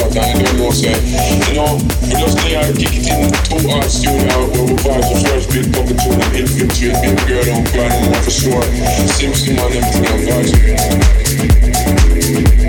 about that, and all lost that. You know, because they are getting too hard soon out where we buy the first bit coming to an infant, and a girl on God and one for sure. My name is Leon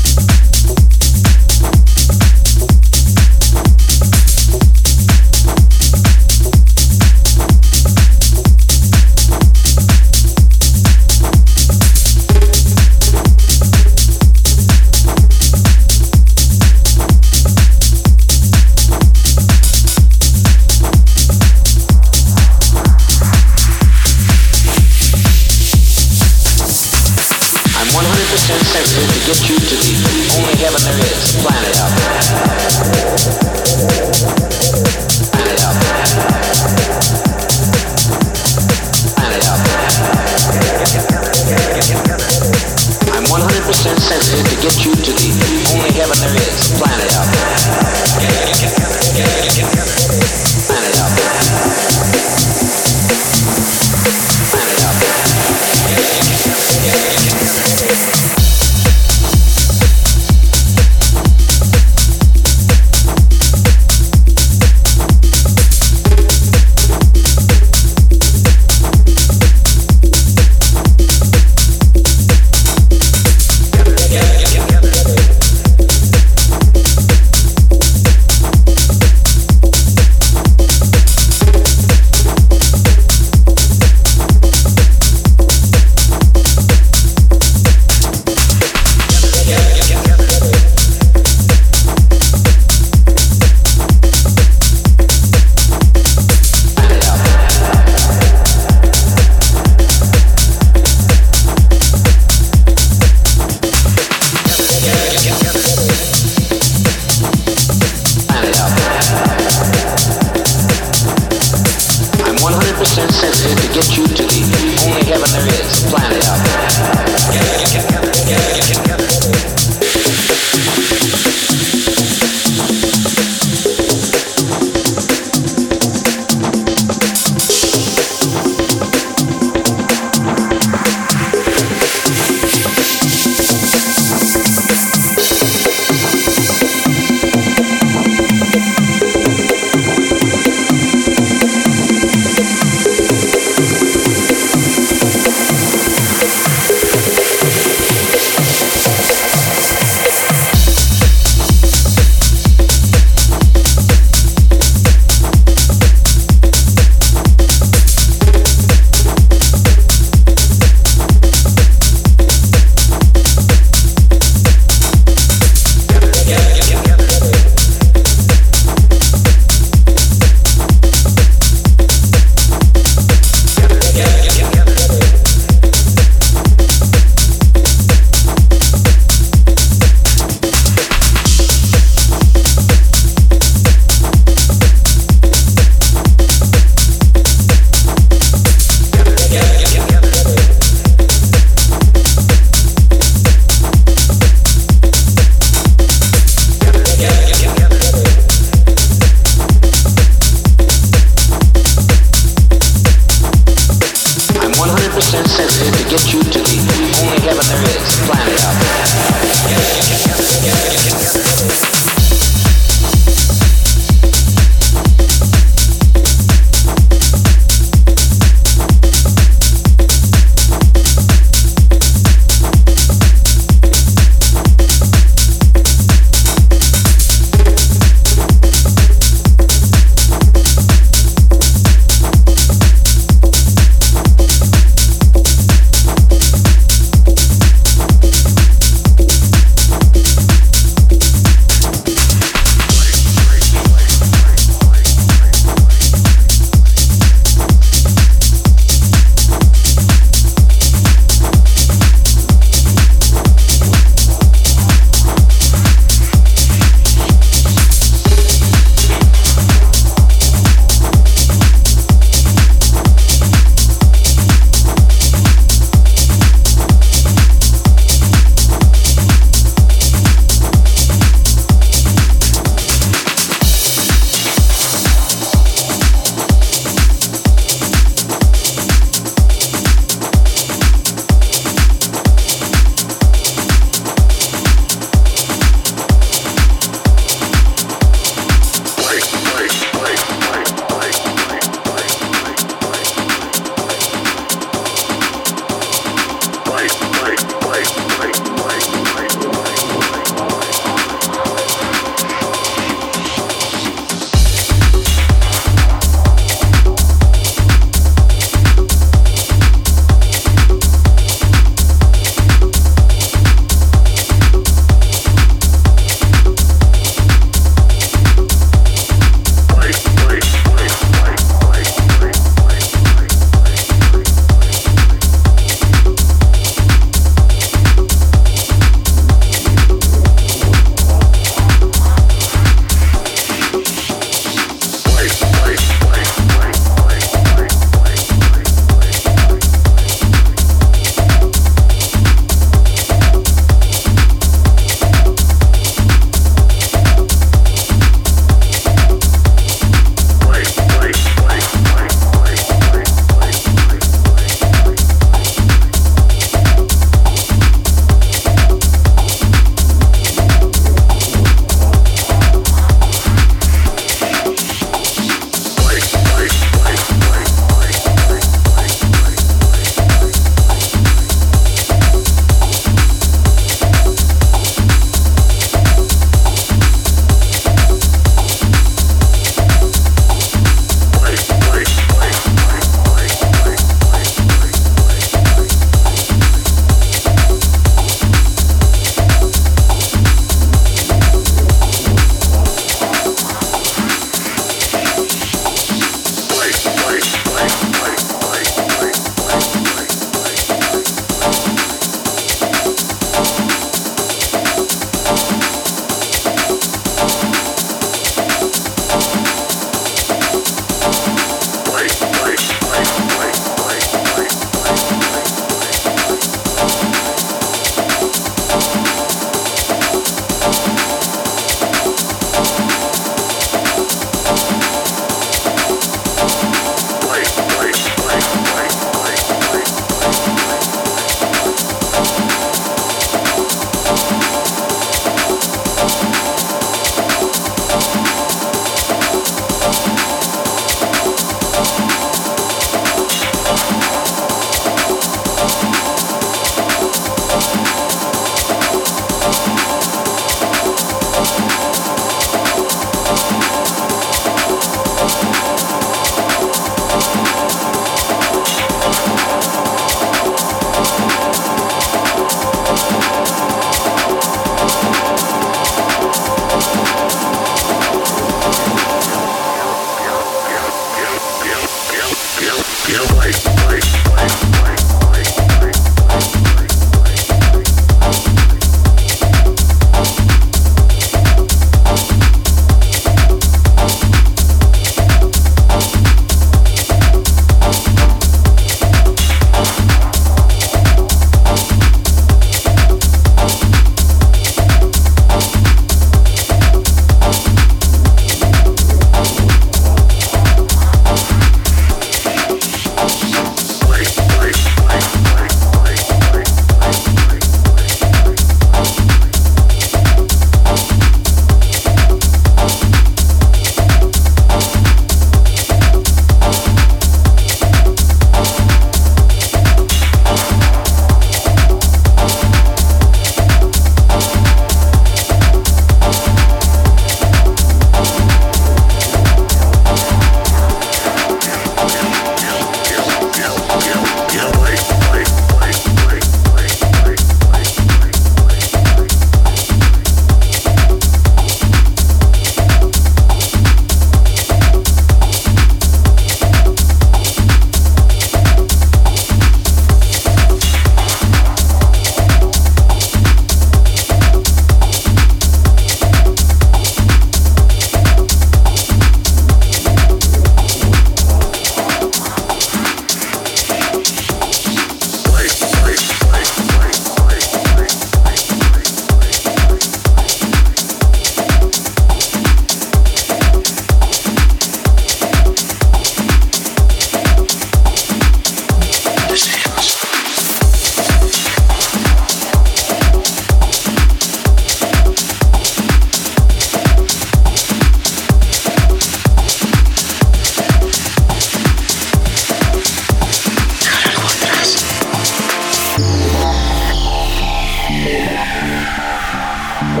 ¿Qué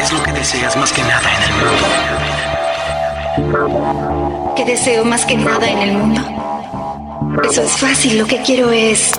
es lo que deseas más que nada en el mundo? ¿Qué deseo más que nada en el mundo? Eso es fácil, lo que quiero es...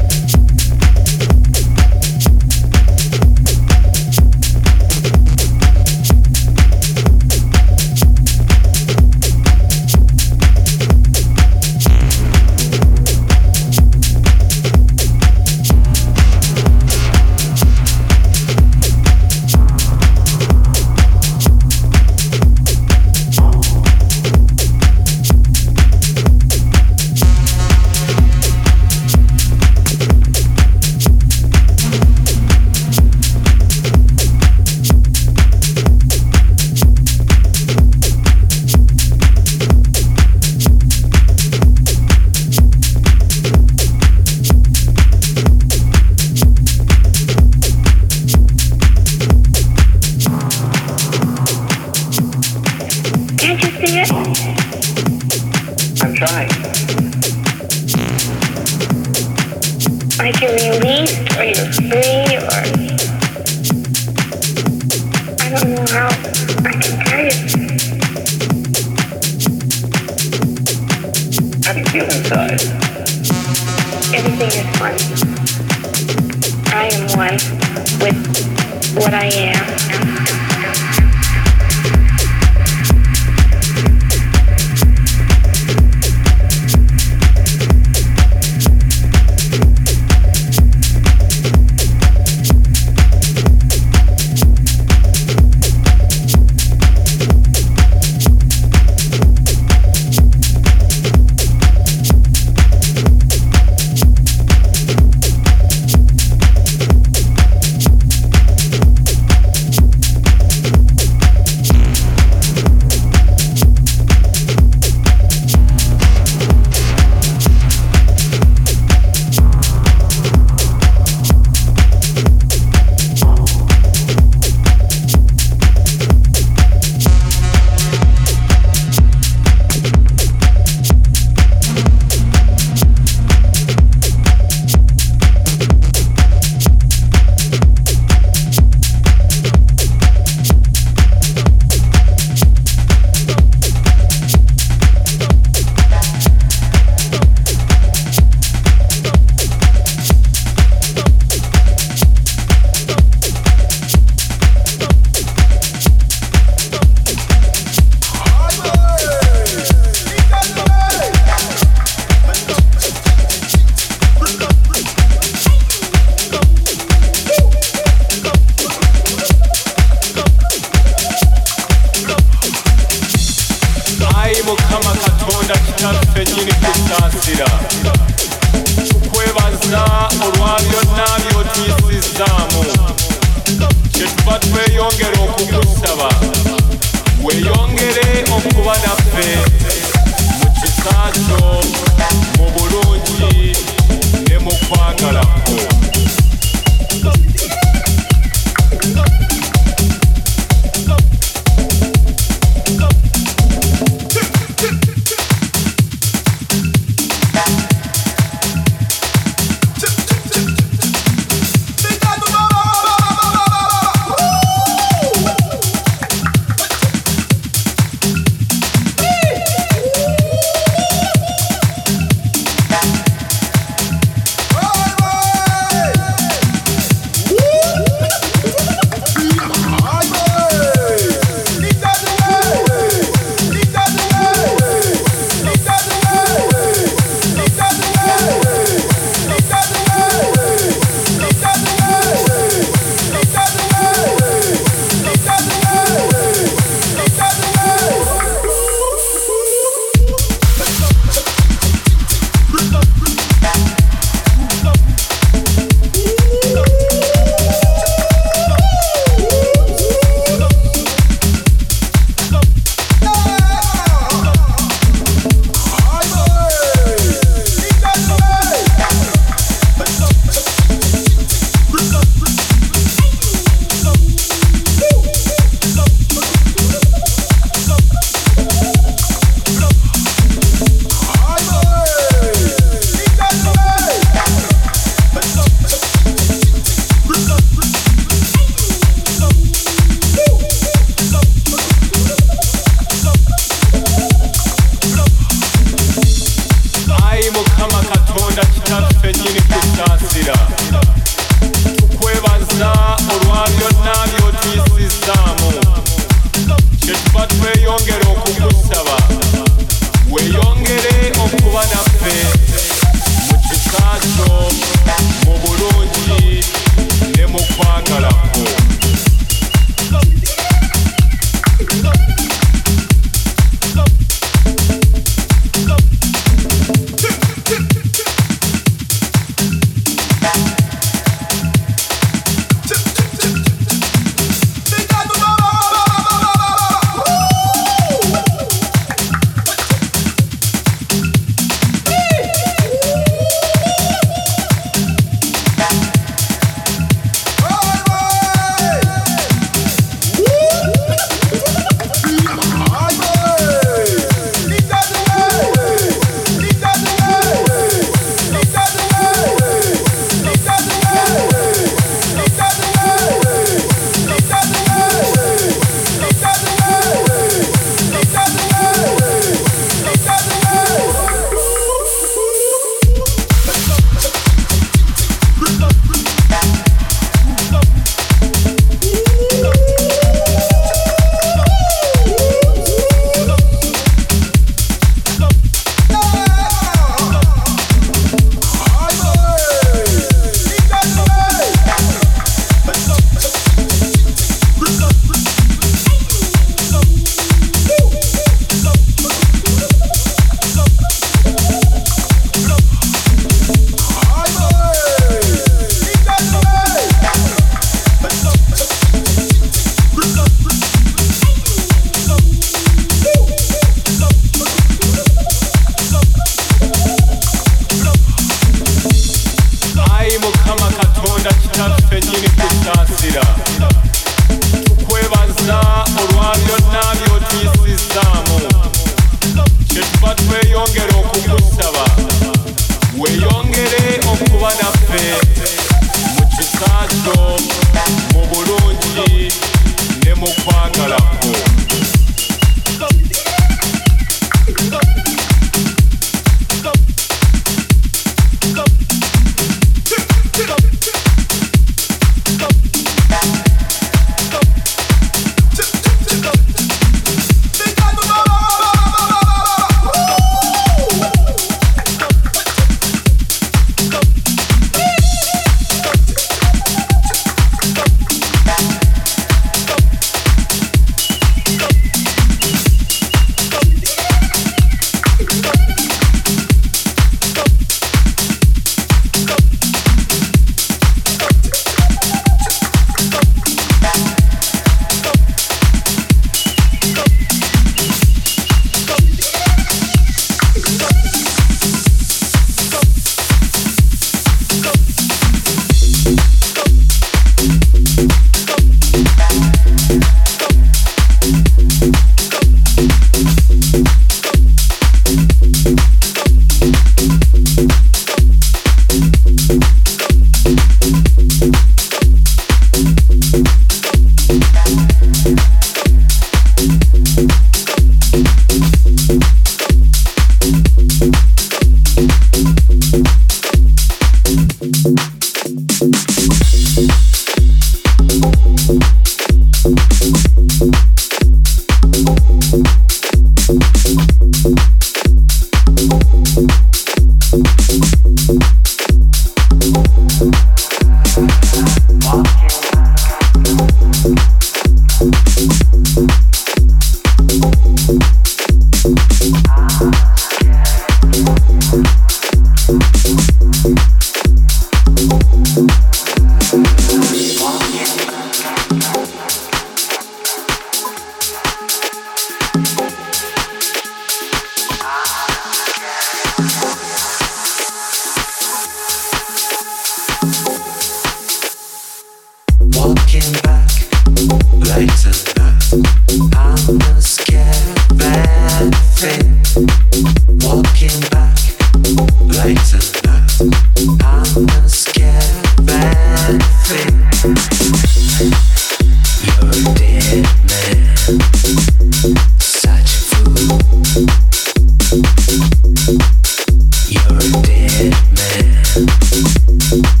Thank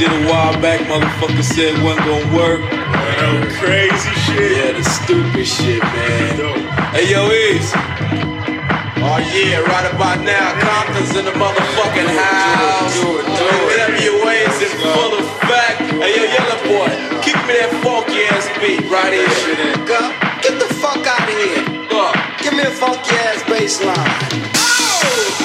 did a while back? Motherfucker said wasn't gonna work. That crazy shit. Yeah, the stupid shit, man. Dope. Hey yo, Eazy. Oh yeah, right about now, Compton's in the motherfucking house. Do it, do it. NWA's in full effect. Hey yo, Yella boy, keep me that funky ass beat right here. Go. Get the fuck out of here. Fuck. Give me a funky ass bass line. Oh!